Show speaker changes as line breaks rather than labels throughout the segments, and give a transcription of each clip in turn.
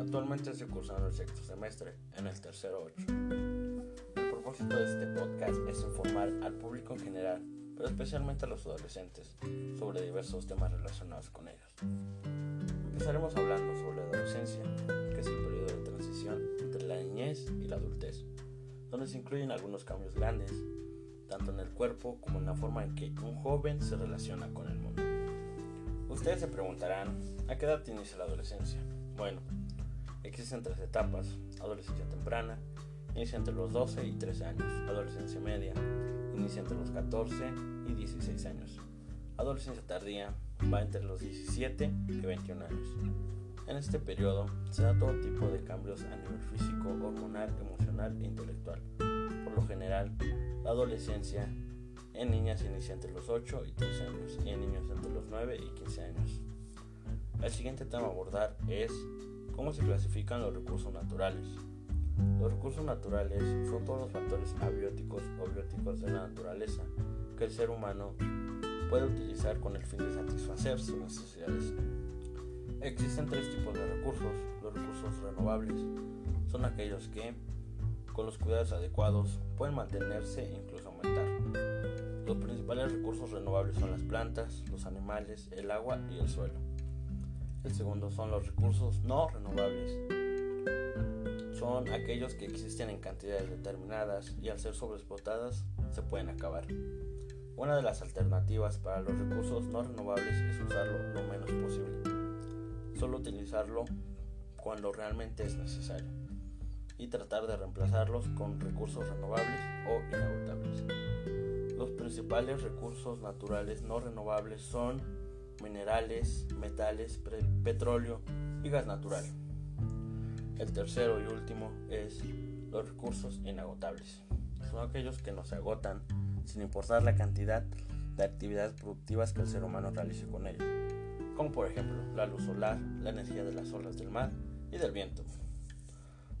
Actualmente estoy cursando el sexto semestre, en el tercero 8. El propósito de este podcast es informar al público en general, pero especialmente a los adolescentes, sobre diversos temas relacionados con ellos. Empezaremos hablando sobre la adolescencia, que es el periodo de transición entre la niñez y la adultez, donde se incluyen algunos cambios grandes, tanto en el cuerpo como en la forma en que un joven se relaciona con el mundo. Ustedes se preguntarán, ¿a qué edad inicia la adolescencia? Bueno, existen tres etapas, adolescencia temprana, inicia entre los 12 y 13 años, adolescencia media, inicia entre los 14 y 16 años, adolescencia tardía, va entre los 17 y 21 años. En este periodo se da todo tipo de cambios a nivel físico, hormonal, emocional e intelectual. Por lo general, la adolescencia en niñas inicia entre los 8 y 13 años y en niños entre los 9 y 15 años. El siguiente tema a abordar es cómo se clasifican los recursos naturales. Los recursos naturales son todos los factores abióticos o bióticos de la naturaleza que el ser humano puede utilizar con el fin de satisfacer sus necesidades. Existen tres tipos de recursos. Los recursos renovables son aquellos que, con los cuidados adecuados, pueden mantenerse e incluso aumentar. Los principales recursos renovables son las plantas, los animales, el agua y el suelo. El segundo son los recursos no renovables. Son aquellos que existen en cantidades determinadas y al ser sobreexplotadas se pueden acabar. Una de las alternativas para los recursos no renovables es usarlo lo menos posible. Solo utilizarlo cuando realmente es necesario y tratar de reemplazarlos con recursos renovables o inagotables. Los principales recursos naturales no renovables son minerales, metales, petróleo y gas natural. El tercero y último es los recursos inagotables. Son aquellos que no se agotan sin importar la cantidad de actividades productivas que el ser humano realice con ellos, como por ejemplo la luz solar, la energía de las olas del mar y del viento.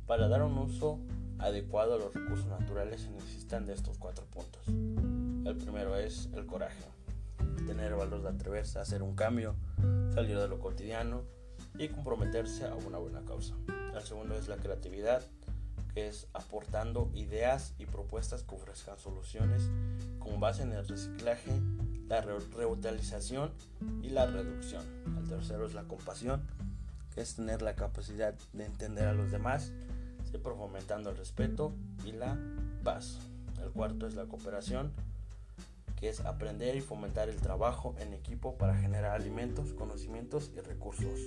Para dar un uso adecuado a los recursos naturales se necesitan de estos cuatro puntos. El primero es el coraje, tener valor de atreverse a hacer un cambio, salir de lo cotidiano y comprometerse a una buena causa. El segundo es la creatividad, que es aportando ideas y propuestas que ofrezcan soluciones con base en el reciclaje, la reutilización y la reducción. El tercero es la compasión, que es tener la capacidad de entender a los demás, siempre fomentando el respeto y la paz. El cuarto es la cooperación, que es aprender y fomentar el trabajo en equipo para generar alimentos, conocimientos y recursos.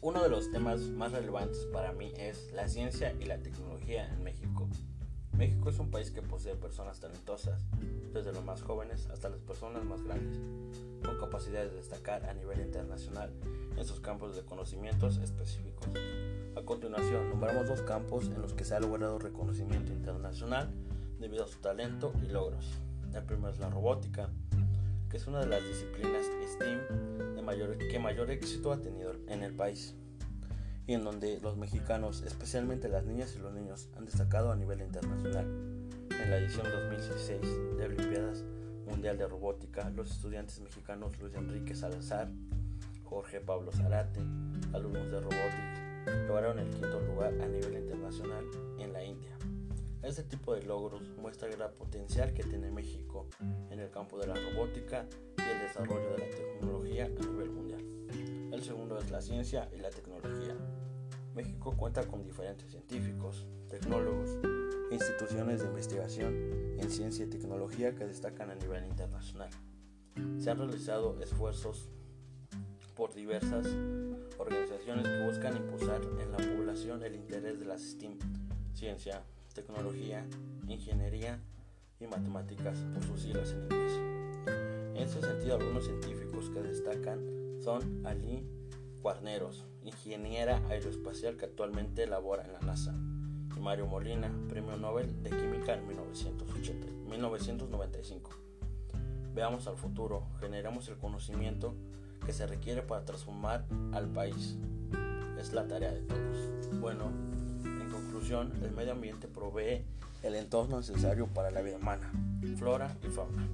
Uno de los temas más relevantes para mí es la ciencia y la tecnología en México. México es un país que posee personas talentosas, desde los más jóvenes hasta las personas más grandes, con capacidad de destacar a nivel internacional en sus campos de conocimientos específicos. A continuación, nombramos dos campos en los que se ha logrado reconocimiento internacional debido a su talento y logros. El primero es la robótica, que es una de las disciplinas STEAM de mayor, que mayor éxito ha tenido en el país y en donde los mexicanos, especialmente las niñas y los niños, han destacado a nivel internacional. En la edición 2016 de Olimpiadas Mundial de Robótica, los estudiantes mexicanos Luis Enrique Salazar, Jorge Pablo Zarate, alumnos de Robotics, lograron el quinto lugar a nivel internacional la. Este tipo de logros muestra el gran potencial que tiene México en el campo de la robótica y el desarrollo de la tecnología a nivel mundial. El segundo es la ciencia y la tecnología. México cuenta con diferentes científicos, tecnólogos e instituciones de investigación en ciencia y tecnología que destacan a nivel internacional. Se han realizado esfuerzos por diversas organizaciones que buscan impulsar en la población el interés de las STEAM, ciencia, tecnología, ingeniería y matemáticas por sus siglas en inglés. En este sentido, algunos científicos que destacan son Ali Guarneros, ingeniera aeroespacial que actualmente labora en la NASA, y Mario Molina, Premio Nobel de Química en 1980, 1995. Veamos al futuro, generamos el conocimiento que se requiere para transformar al país. Es la tarea de todos. Bueno, el medio ambiente provee el entorno necesario para la vida humana, flora y fauna.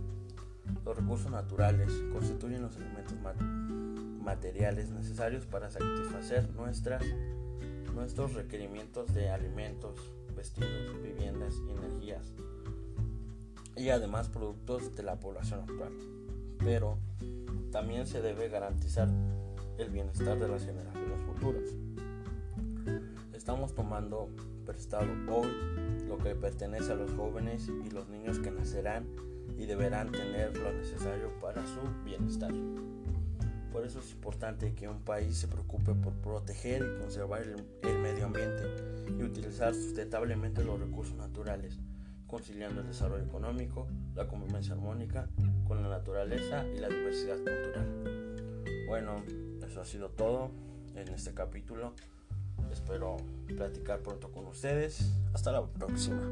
Los recursos naturales constituyen los elementos materiales necesarios para satisfacer nuestras, nuestros requerimientos de alimentos, vestidos, viviendas y energías y además productos de la población actual. Pero también se debe garantizar el bienestar de las generaciones futuras. Estamos tomando prestado hoy lo que pertenece a los jóvenes y los niños que nacerán y deberán tener lo necesario para su bienestar. Por eso es importante que un país se preocupe por proteger y conservar el, el medio ambiente y utilizar sustentablemente los recursos naturales conciliando el desarrollo económico, la convivencia armónica con la naturaleza y la diversidad cultural. Bueno, eso ha sido todo en este capítulo. Espero platicar pronto con ustedes. Hasta la próxima.